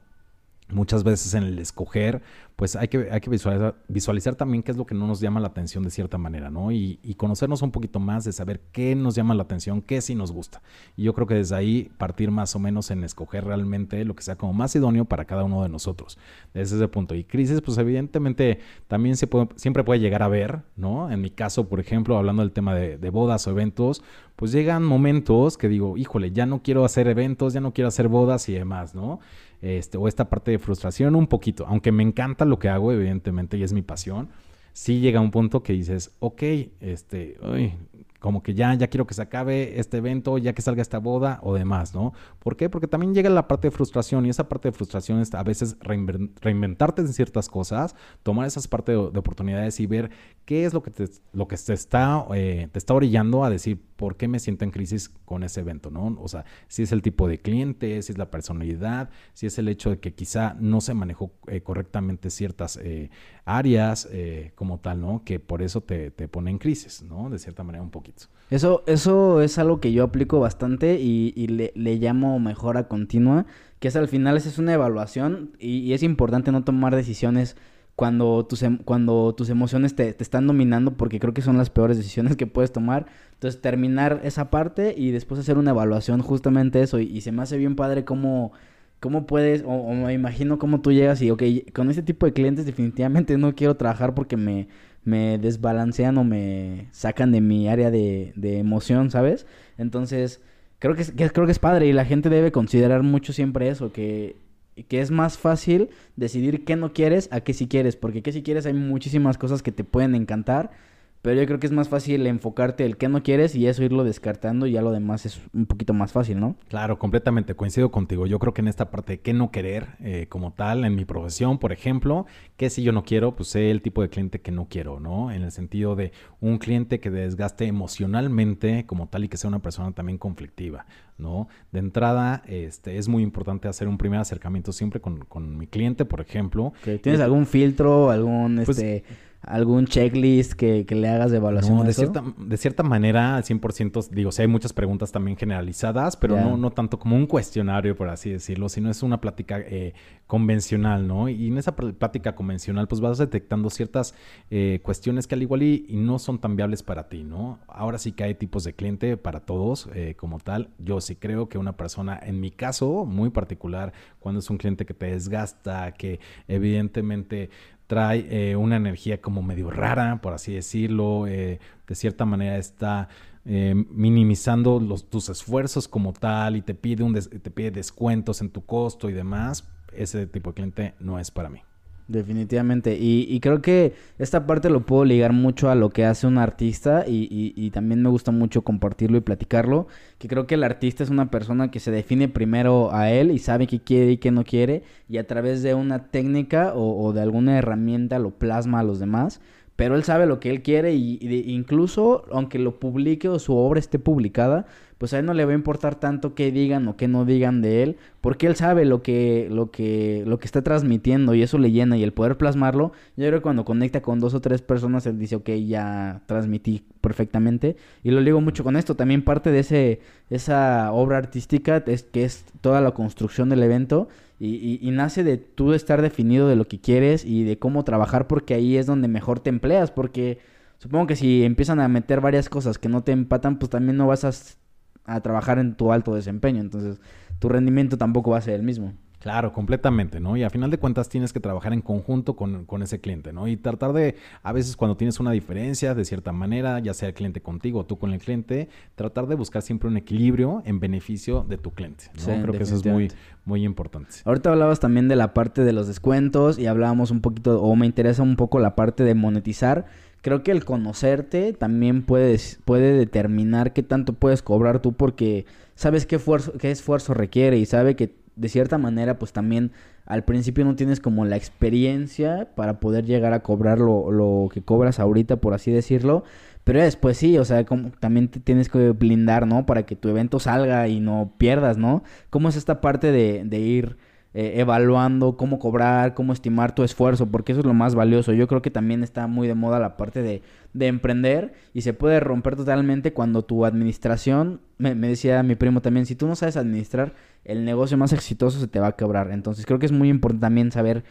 muchas veces en el escoger, pues hay que, hay que visualizar, visualizar, también qué es lo que no nos llama la atención de cierta manera, ¿no? Y, conocernos un poquito más de saber qué nos llama la atención, qué sí nos gusta. Y yo creo que desde ahí partir más o menos en escoger realmente lo que sea como más idóneo para cada uno de nosotros. Desde ese punto. Y crisis, pues evidentemente también se puede, siempre puede llegar a ver, ¿no? En mi caso, por ejemplo, hablando del tema de, de bodas o eventos, pues llegan momentos que digo, híjole, ya no quiero hacer eventos, ya no quiero hacer bodas y demás, ¿no? Este, o esta parte de frustración un poquito, aunque me encanta lo que hago, evidentemente, y es mi pasión, sí llega un punto que dices, ok, este, uy, como que ya, ya quiero que se acabe este evento, ya que salga esta boda o demás, ¿no? ¿Por qué? Porque también llega la parte de frustración y esa parte de frustración es a veces reinventarte en ciertas cosas, tomar esas partes de, oportunidades y ver qué es lo que te, lo que te está, eh, te está orillando a decir por qué me siento en crisis con ese evento, ¿no? O sea, si es el tipo de cliente, si es la personalidad, si es el hecho de que quizá no se manejó eh, correctamente ciertas eh, áreas como tal, ¿no? Que por eso te, te pone en crisis, ¿no? De cierta manera un poquito. Eso, eso es algo que yo aplico bastante y, le, llamo mejora continua, que es al final es una evaluación y, es importante no tomar decisiones cuando tus, em, cuando tus emociones te, están dominando, porque creo que son las peores decisiones que puedes tomar. Entonces, terminar esa parte y después hacer una evaluación justamente eso. Y, se me hace bien padre cómo, cómo puedes, o, me imagino cómo tú llegas y, ok, con este tipo de clientes definitivamente no quiero trabajar porque me me desbalancean o me sacan de mi área de, de emoción, ¿sabes? Entonces, creo que, es, creo que es padre y la gente debe considerar mucho siempre eso, que, que es más fácil decidir qué no quieres a qué sí quieres, porque qué si quieres hay muchísimas cosas que te pueden encantar pero yo creo que es más fácil enfocarte el que no quieres y eso irlo descartando y ya lo demás es un poquito más fácil, ¿no? Claro, completamente, coincido contigo. Yo creo que en esta parte de qué no querer eh, como tal, en mi profesión, por ejemplo, que si yo no quiero, pues sé el tipo de cliente que no quiero, ¿no? En el sentido de un cliente que desgaste emocionalmente como tal y que sea una persona también conflictiva, ¿no? De entrada, este, es muy importante hacer un primer acercamiento siempre con, mi cliente, por ejemplo. ¿Tienes algún filtro, algún, pues, este algún checklist que, que le hagas de evaluación? de, cierta, de cierta manera, al 100%, digo, sí hay muchas preguntas también generalizadas, pero no, no tanto como un cuestionario, por así decirlo, sino es una plática eh, convencional, ¿no? Y en esa plática convencional, pues vas detectando ciertas eh, cuestiones que al igual y, no son tan viables para ti, ¿no? Ahora sí que hay tipos de cliente para todos eh, como tal. Yo sí creo que una persona, en mi caso muy particular, cuando es un cliente que te desgasta, que evidentemente trae eh, una energía como medio rara, por así decirlo, eh, de cierta manera está eh, minimizando los, tus esfuerzos como tal y te pide, un te pide descuentos en tu costo y demás, ese tipo de cliente no es para mí. Definitivamente. Y, creo que esta parte lo puedo ligar mucho a lo que hace un artista y, y, también me gusta mucho compartirlo y platicarlo. Que creo que el artista es una persona que se define primero a él y sabe qué quiere y qué no quiere. Y a través de una técnica o, o de alguna herramienta lo plasma a los demás pero él sabe lo que él quiere y, incluso aunque lo publique o su obra esté publicada, pues a él no le va a importar tanto qué digan o qué no digan de él, porque él sabe lo que, lo que, lo que está transmitiendo y eso le llena y el poder plasmarlo, yo creo que cuando conecta con dos o tres personas él dice, ok, ya transmití perfectamente y lo digo mucho con esto, también parte de ese, esa obra artística es que es toda la construcción del evento y, nace de tú estar definido de lo que quieres y de cómo trabajar porque ahí es donde mejor te empleas. Porque supongo que si empiezan a meter varias cosas que no te empatan, pues también no vas a, a trabajar en tu alto desempeño. Entonces tu rendimiento tampoco va a ser el mismo. Claro, completamente, ¿no? Y a final de cuentas tienes que trabajar en conjunto con, con, ese cliente, ¿no? Y tratar de, a veces cuando tienes una diferencia de cierta manera, ya sea el cliente contigo o tú con el cliente, tratar de buscar siempre un equilibrio en beneficio de tu cliente, ¿no? Creo que eso es muy, muy importante. Ahorita hablabas también de la parte de los descuentos y hablábamos un poquito, o me interesa un poco la parte de monetizar. Creo que el conocerte también puede, puede determinar qué tanto puedes cobrar tú porque sabes qué, esfuerzo, qué esfuerzo requiere y sabe que de cierta manera, pues también al principio no tienes como la experiencia para poder llegar a cobrar lo, lo que cobras ahorita, por así decirlo. Pero después sí, o sea, como también te tienes que blindar, ¿no? Para que tu evento salga y no pierdas, ¿no? ¿Cómo es esta parte de, de ir eh, evaluando cómo cobrar, cómo estimar tu esfuerzo? Porque eso es lo más valioso. Yo creo que también está muy de moda la parte de, de emprender y se puede romper totalmente cuando tu administración, me, decía mi primo también, si tú no sabes administrar, el negocio más exitoso se te va a quebrar. Entonces creo que es muy importante también saber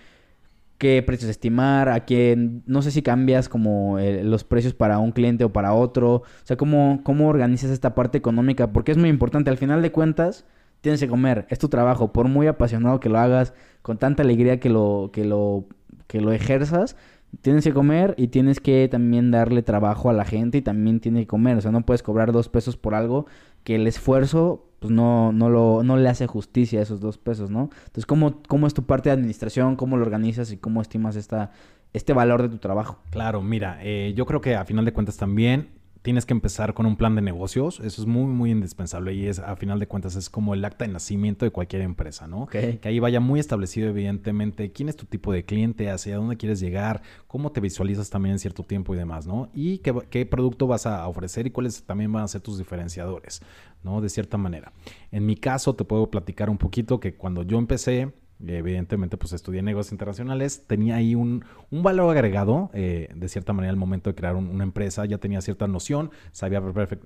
qué precios estimar, a quién, no sé si cambias como eh, los precios para un cliente o para otro, o sea, cómo, cómo organizas esta parte económica, porque es muy importante, al final de cuentas, tienes que comer, es tu trabajo, por muy apasionado que lo hagas, con tanta alegría que lo, que lo, que lo ejerzas, tienes que comer y tienes que también darle trabajo a la gente y también tienes que comer, o sea, no puedes cobrar dos pesos por algo que el esfuerzo pues no, no, lo, no le hace justicia a esos dos pesos, ¿no? Entonces, ¿cómo, ¿cómo es tu parte de administración? ¿Cómo lo organizas y cómo estimas esta, este valor de tu trabajo? Claro, mira, eh, yo creo que a final de cuentas también tienes que empezar con un plan de negocios. Eso es muy, muy indispensable y es, a final de cuentas, es como el acta de nacimiento de cualquier empresa, ¿no? Que ahí vaya muy establecido, evidentemente, quién es tu tipo de cliente, hacia dónde quieres llegar, cómo te visualizas también en cierto tiempo y demás, ¿no? Y qué, qué producto vas a ofrecer y cuáles también van a ser tus diferenciadores, ¿no? De cierta manera. En mi caso, te puedo platicar un poquito que cuando yo empecé, evidentemente pues estudié negocios internacionales, tenía ahí un, valor agregado, eh, de cierta manera al momento de crear una empresa, ya tenía cierta noción, sabía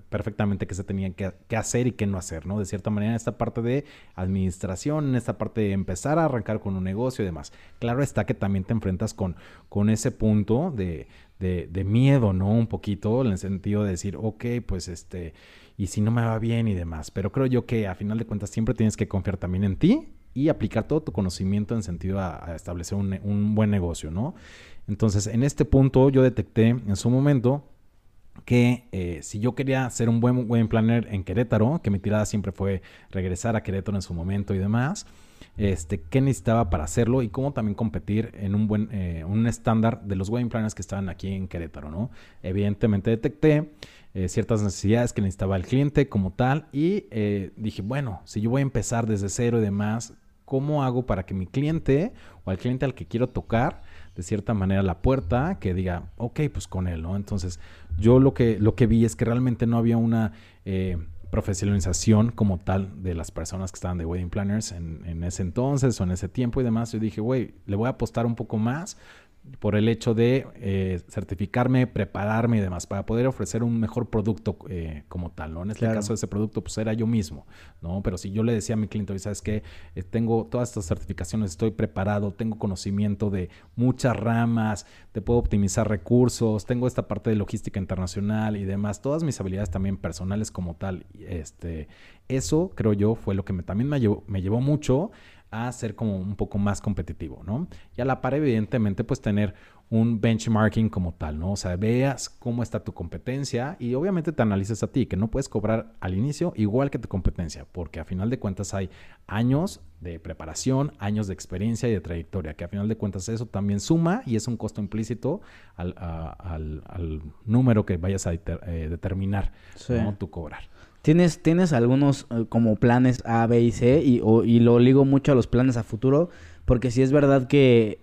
perfectamente qué se tenía que, hacer y qué no hacer, ¿no? De cierta manera esta parte de administración, esta parte de empezar a arrancar con un negocio y demás. Claro está que también te enfrentas con, con ese punto de, de miedo, ¿no? Un poquito, en el sentido de decir, ok, pues este, y si no me va bien y demás, pero creo yo que a final de cuentas siempre tienes que confiar también en ti y aplicar todo tu conocimiento en sentido a, establecer un, buen negocio, ¿no? Entonces, en este punto yo detecté en su momento que eh, si yo quería ser un buen, buen planner en Querétaro, que mi tirada siempre fue regresar a Querétaro en su momento y demás, este, qué necesitaba para hacerlo y cómo también competir en un buen eh, un estándar de los wedding planners que estaban aquí en Querétaro, ¿no? Evidentemente detecté eh, ciertas necesidades que necesitaba el cliente como tal y dije, bueno, si yo voy a empezar desde cero y demás, ¿Cómo hago para que mi cliente o al cliente al que quiero tocar, de cierta manera, la puerta, que diga, ok, pues con él, ¿no? Entonces, yo lo que, lo que vi es que realmente no había una eh, profesionalización como tal de las personas que estaban de wedding planners en, en ese entonces o en ese tiempo y demás. Yo dije, güey, le voy a apostar un poco más por el hecho de eh, certificarme, prepararme y demás, para poder ofrecer un mejor producto eh, como tal, ¿no? En este caso, ese producto, pues era yo mismo, ¿no? Pero si yo le decía a mi cliente, ¿sabes qué? Eh, tengo todas estas certificaciones, estoy preparado, tengo conocimiento de muchas ramas, te puedo optimizar recursos, tengo esta parte de logística internacional y demás, todas mis habilidades también personales como tal, este, eso creo yo fue lo que me, también me llevó, me llevó mucho a ser como un poco más competitivo, ¿no? Y a la par, evidentemente, pues tener un benchmarking como tal, ¿no? O sea, veas cómo está tu competencia y obviamente te analices a ti, que no puedes cobrar al inicio igual que tu competencia, porque a final de cuentas hay años de preparación, años de experiencia y de trayectoria, que a final de cuentas eso también suma y es un costo implícito al, número que vayas a eh, determinar, ¿no? Tu cobrar. ¿Tienes, tienes algunos eh, como planes A, B y C y, y lo ligo mucho a los planes a futuro? Porque si es verdad que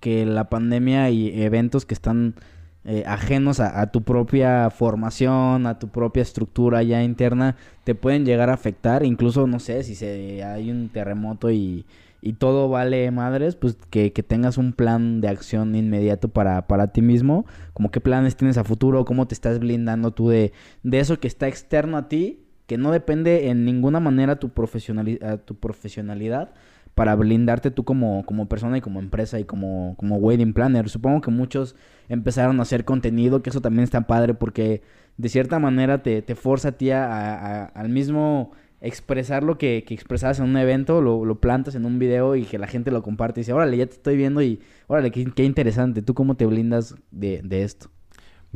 que la pandemia y eventos que están eh, ajenos a, tu propia formación, a tu propia estructura ya interna, te pueden llegar a afectar. Incluso, no sé, si se, hay un terremoto y, y todo vale madres, pues que, que, tengas un plan de acción inmediato para, para ti mismo. Como qué planes tienes a futuro, cómo te estás blindando tú de, de eso que está externo a ti, que no depende en ninguna manera tu, tu profesionalidad para blindarte tú como, como persona y como empresa y como, como wedding planner. Supongo que muchos empezaron a hacer contenido, que eso también está padre porque de cierta manera te, te forza a ti a, al mismo expresar lo que, que expresabas en un evento, lo, lo, plantas en un video y que la gente lo comparte y dice, órale, ya te estoy viendo y órale, qué, qué interesante. ¿Tú cómo te blindas de, de esto?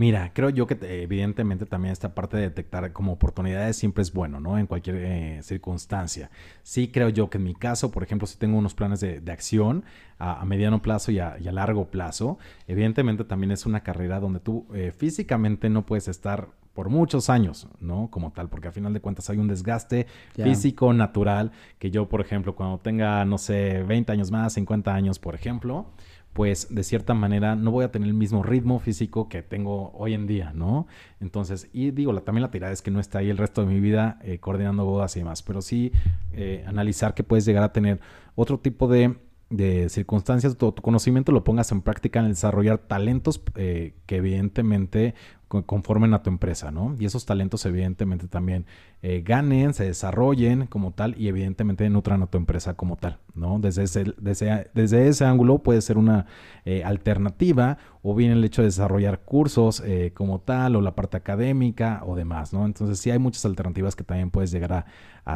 Mira, creo yo que evidentemente también esta parte de detectar como oportunidades siempre es bueno, ¿no? En cualquier eh, circunstancia. Sí creo yo que en mi caso, por ejemplo, si tengo unos planes de, acción a, mediano plazo y a, largo plazo, evidentemente también es una carrera donde tú eh, físicamente no puedes estar por muchos años, ¿no? Como tal, porque a final de cuentas hay un desgaste físico natural que yo, por ejemplo, cuando tenga, no sé, 20 años más, 50 años, por ejemplo, pues de cierta manera no voy a tener el mismo ritmo físico que tengo hoy en día, ¿no? Entonces, y digo, la, también la tirada es que no está ahí el resto de mi vida eh, coordinando bodas y demás, pero sí eh, analizar que puedes llegar a tener otro tipo de, circunstancias, tu, conocimiento lo pongas en práctica en desarrollar talentos eh, que evidentemente conformen a tu empresa, ¿no? Y esos talentos evidentemente también eh, ganen, se desarrollen como tal y evidentemente nutran a tu empresa como tal, ¿no? Desde ese, desde, desde ese ángulo puede ser una eh, alternativa o bien el hecho de desarrollar cursos como tal o la parte académica o demás, ¿no? Entonces sí hay muchas alternativas que también puedes llegar a,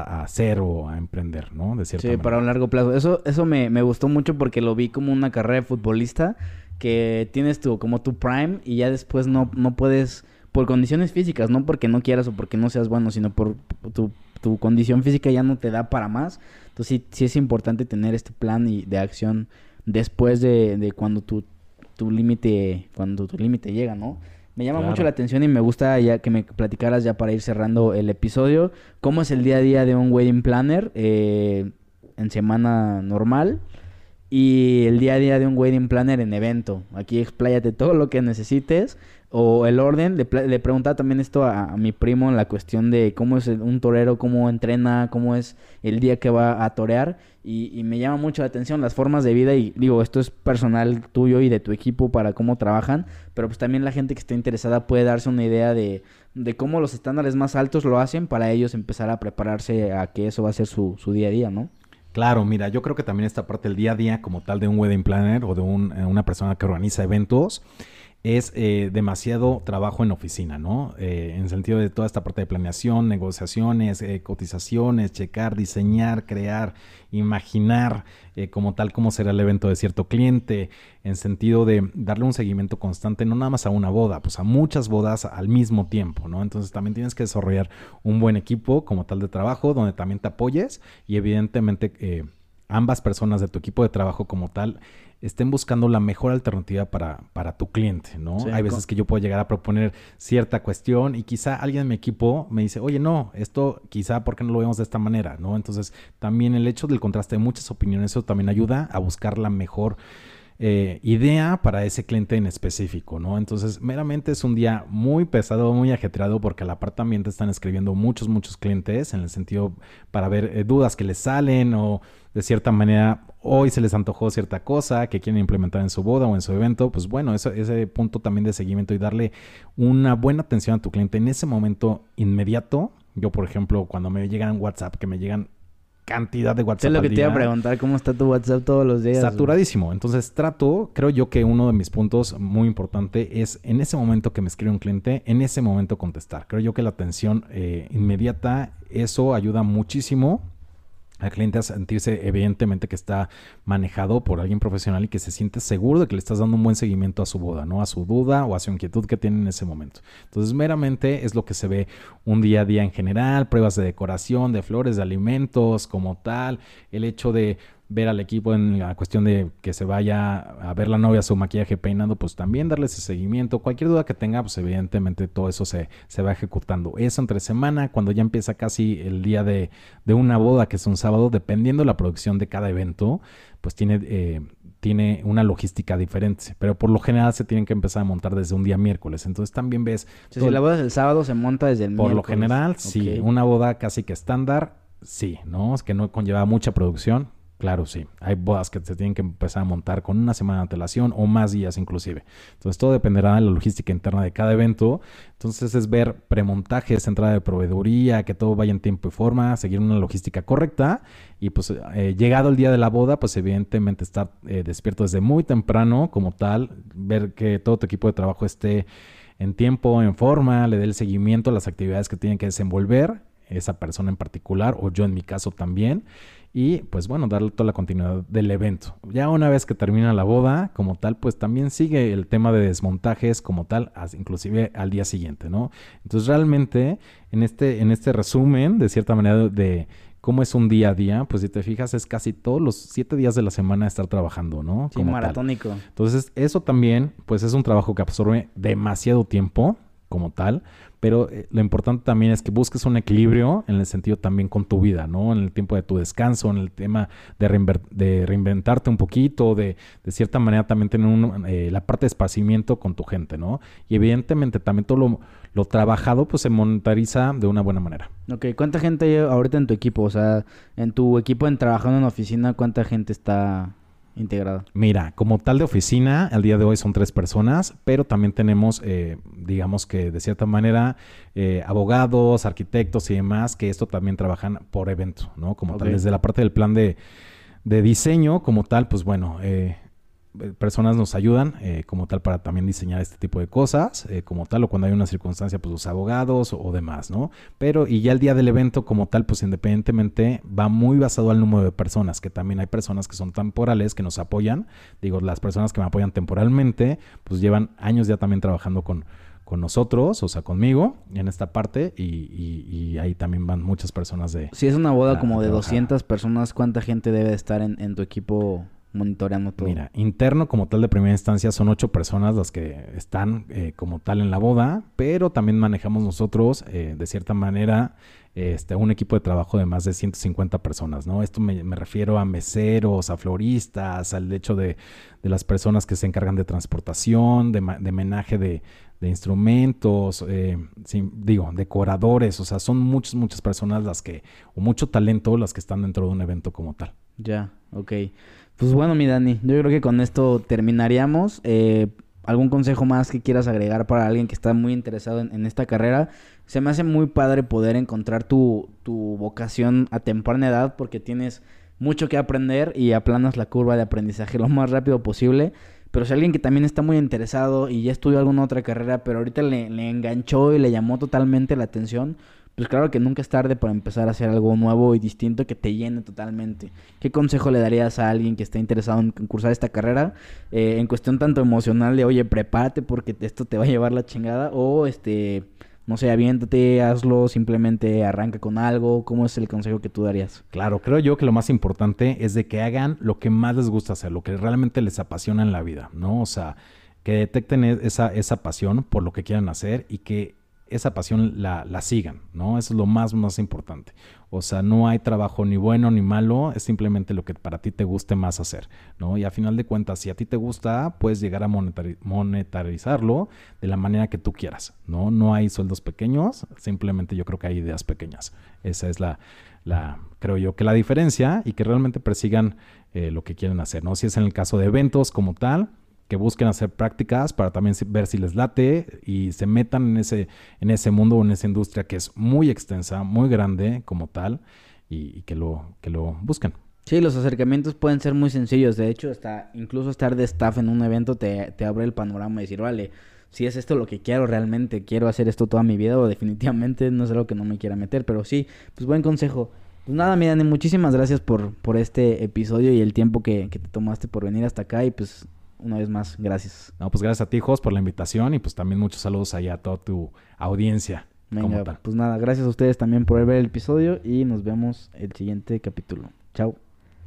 hacer o a emprender, ¿no? De cierta sí, para un largo plazo. Eso, eso me, me gustó mucho porque lo vi como una carrera de futbolista que tienes tu, como tu prime y ya después no, no puedes, por condiciones físicas, no porque no quieras o porque no seas bueno, sino por tu, tu condición física ya no te da para más. Entonces sí, sí es importante tener este plan y de acción después de, de cuando tu, tu límite, cuando tu límite llega, ¿no? Me llama mucho la atención y me gusta ya que me platicaras ya para ir cerrando el episodio. ¿Cómo es el día a día de un wedding planner eh, en semana normal? y el día a día de un wedding planner en evento. Aquí expláyate todo lo que necesites o el orden. Le, le preguntaba también esto a, mi primo en la cuestión de cómo es un torero, cómo entrena, cómo es el día que va a torear. Y, me llama mucho la atención las formas de vida y digo, esto es personal tuyo y de tu equipo para cómo trabajan, pero pues también la gente que esté interesada puede darse una idea de, de cómo los estándares más altos lo hacen para ellos empezar a prepararse a que eso va a ser su, su día a día, ¿no? Claro, mira, yo creo que también esta parte del día a día como tal de un wedding planner o de eh, una persona que organiza eventos es eh, demasiado trabajo en oficina, ¿no? Eh, en sentido de toda esta parte de planeación, negociaciones, eh, cotizaciones, checar, diseñar, crear, imaginar como tal cómo será el evento de cierto cliente, en sentido de darle un seguimiento constante, no nada más a una boda, pues a muchas bodas al mismo tiempo, ¿no? Entonces también tienes que desarrollar un buen equipo como tal de trabajo, donde también te apoyes y evidentemente ambas personas de tu equipo de trabajo como tal estén buscando la mejor alternativa para, para tu cliente, ¿no? Hay veces que yo puedo llegar a proponer cierta cuestión y quizá alguien en mi equipo me dice, oye, no, esto quizá, ¿por qué no lo vemos de esta manera, ¿no? Entonces, también el hecho del contraste de muchas opiniones, eso también ayuda a buscar la mejor eh, idea para ese cliente en específico, ¿no? Entonces, meramente es un día muy pesado, muy ajetreado, porque al la también te están escribiendo muchos, muchos clientes en el sentido para ver eh, dudas que les salen o de cierta manera hoy se les antojó cierta cosa que quieren implementar en su boda o en su evento, pues bueno, eso, ese punto también de seguimiento y darle una buena atención a tu cliente en ese momento inmediato. Yo, por ejemplo, cuando me llegan WhatsApp, que me llegan cantidad de WhatsApp. Es lo que te iba a preguntar, ¿cómo está tu WhatsApp todos los días? Saturadísimo. Entonces trato, creo yo que uno de mis puntos muy importante es en ese momento que me escribe un cliente, en ese momento contestar. Creo yo que la atención eh, inmediata, eso ayuda muchísimo al cliente a sentirse evidentemente que está manejado por alguien profesional y que se siente seguro de que le estás dando un buen seguimiento a su boda, ¿no? A su duda o a su inquietud que tiene en ese momento. Entonces, meramente es lo que se ve un día a día en general, pruebas de decoración, de flores, de alimentos como tal, el hecho de ver al equipo en la cuestión de que se vaya a ver la novia su maquillaje peinando, pues también darle ese seguimiento. Cualquier duda que tenga, pues evidentemente todo eso se, se va ejecutando. Eso entre semana, cuando ya empieza casi el día de, de una boda, que es un sábado, dependiendo de la producción de cada evento, pues tiene, eh, tiene una logística diferente. Pero por lo general se tienen que empezar a montar desde un día miércoles. Entonces también ves... si la boda es el sábado, se monta desde el miércoles. Por lo general, sí. Una boda casi que estándar, sí, ¿no? Es que no conlleva mucha producción Claro, sí. Hay bodas que se tienen que empezar a montar con una semana de antelación o más días inclusive. Entonces todo dependerá de la logística interna de cada evento. Entonces es ver premontajes, entrada de proveeduría, que todo vaya en tiempo y forma, seguir una logística correcta y pues eh, llegado el día de la boda, pues evidentemente estar eh, despierto desde muy temprano como tal, ver que todo tu equipo de trabajo esté en tiempo, en forma, le dé el seguimiento a las actividades que tienen que desenvolver esa persona en particular o yo en mi caso también y pues bueno, darle toda la continuidad del evento. Ya una vez que termina la boda como tal, pues también sigue el tema de desmontajes como tal, inclusive al día siguiente, ¿no? Entonces realmente en este, en este resumen, de cierta manera, de cómo es un día a día, pues si te fijas es casi todos los siete días de la semana estar trabajando, ¿no? Sí, maratónico. Entonces eso también, pues es un trabajo que absorbe demasiado tiempo como tal, pero eh, lo importante también es que busques un equilibrio en el sentido también con tu vida, ¿no? En el tiempo de tu descanso, en el tema de, de reinventarte un poquito, de, de, cierta manera también tener eh, la parte de esparcimiento con tu gente, ¿no? Y evidentemente también todo lo, lo trabajado pues se monetariza de una buena manera. Ok, ¿cuánta gente hay ahorita en tu equipo? O sea, en tu equipo en trabajando en oficina, ¿cuánta gente está integrado? Mira, como tal de oficina, al día de hoy son tres personas, pero también tenemos, eh, digamos que de cierta manera, eh, abogados, arquitectos y demás, que esto también trabajan por evento, ¿no? Como tal, desde la parte del plan de, de diseño, como tal, pues bueno, eh, eh, personas nos ayudan eh, como tal para también diseñar este tipo de cosas, eh, como tal, o cuando hay una circunstancia, pues los abogados o, demás, ¿no? Pero y ya el día del evento como tal, pues independientemente va muy basado al número de personas, que también hay personas que son temporales, que nos apoyan, digo, las personas que me apoyan temporalmente, pues llevan años ya también trabajando con, con nosotros, o sea, conmigo, en esta parte, y, ahí también van muchas personas de... Si es una boda como de 200 personas, ¿cuánta gente debe estar en, en tu equipo monitoreando todo? Mira, interno como tal de primera instancia son ocho personas las que están eh, como tal en la boda, pero también manejamos nosotros eh, de cierta manera este, un equipo de trabajo de más de 150 personas, ¿no? Esto me, refiero a meseros, a floristas, al hecho de, las personas que se encargan de transportación, de, de menaje de, instrumentos, eh, digo, decoradores, o sea, son muchas, muchas personas las que, o mucho talento las que están dentro de un evento como tal. Ya, ok. Pues bueno, mi Dani, yo creo que con esto terminaríamos. Eh, ¿Algún consejo más que quieras agregar para alguien que está muy interesado en, esta carrera? Se me hace muy padre poder encontrar tu, tu vocación a temprana edad porque tienes mucho que aprender y aplanas la curva de aprendizaje lo más rápido posible. Pero si alguien que también está muy interesado y ya estudió alguna otra carrera, pero ahorita le, le enganchó y le llamó totalmente la atención, pues claro que nunca es tarde para empezar a hacer algo nuevo y distinto que te llene totalmente. ¿Qué consejo le darías a alguien que está interesado en cursar esta carrera? Eh, en cuestión tanto emocional de, oye, prepárate porque esto te va a llevar la chingada, o este, no sé, aviéntate, hazlo, simplemente arranca con algo. ¿Cómo es el consejo que tú darías? Claro, creo yo que lo más importante es de que hagan lo que más les gusta hacer, lo que realmente les apasiona en la vida, ¿no? O sea, que detecten e-, esa, esa pasión por lo que quieran hacer y que esa pasión la, la, sigan, ¿no? Eso es lo más, más importante. O sea, no hay trabajo ni bueno ni malo, es simplemente lo que para ti te guste más hacer, ¿no? Y a final de cuentas, si a ti te gusta, puedes llegar a monetarizarlo de la manera que tú quieras, ¿no? No hay sueldos pequeños, simplemente yo creo que hay ideas pequeñas. Esa es la, la creo yo, que la diferencia y que realmente persigan eh, lo que quieren hacer, ¿no? Si es en el caso de eventos como tal, que busquen hacer prácticas para también ver si les late y se metan en ese, en ese mundo o en esa industria que es muy extensa, muy grande como tal, y, que, lo, que lo busquen. Sí, los acercamientos pueden ser muy sencillos. De hecho, hasta incluso estar de staff en un evento te, te abre el panorama y decir, vale, si es esto lo que quiero realmente, quiero hacer esto toda mi vida o definitivamente no es algo que no me quiera meter. Pero sí, pues buen consejo. Pues nada, miren, muchísimas gracias por, por este episodio y el tiempo que, que te tomaste por venir hasta acá y pues una vez más, gracias. No, pues gracias a ti, Jos, por la invitación y pues también muchos saludos allá a toda tu audiencia. Venga, pues nada, gracias a ustedes también por ver el episodio y nos vemos el siguiente capítulo. Chao.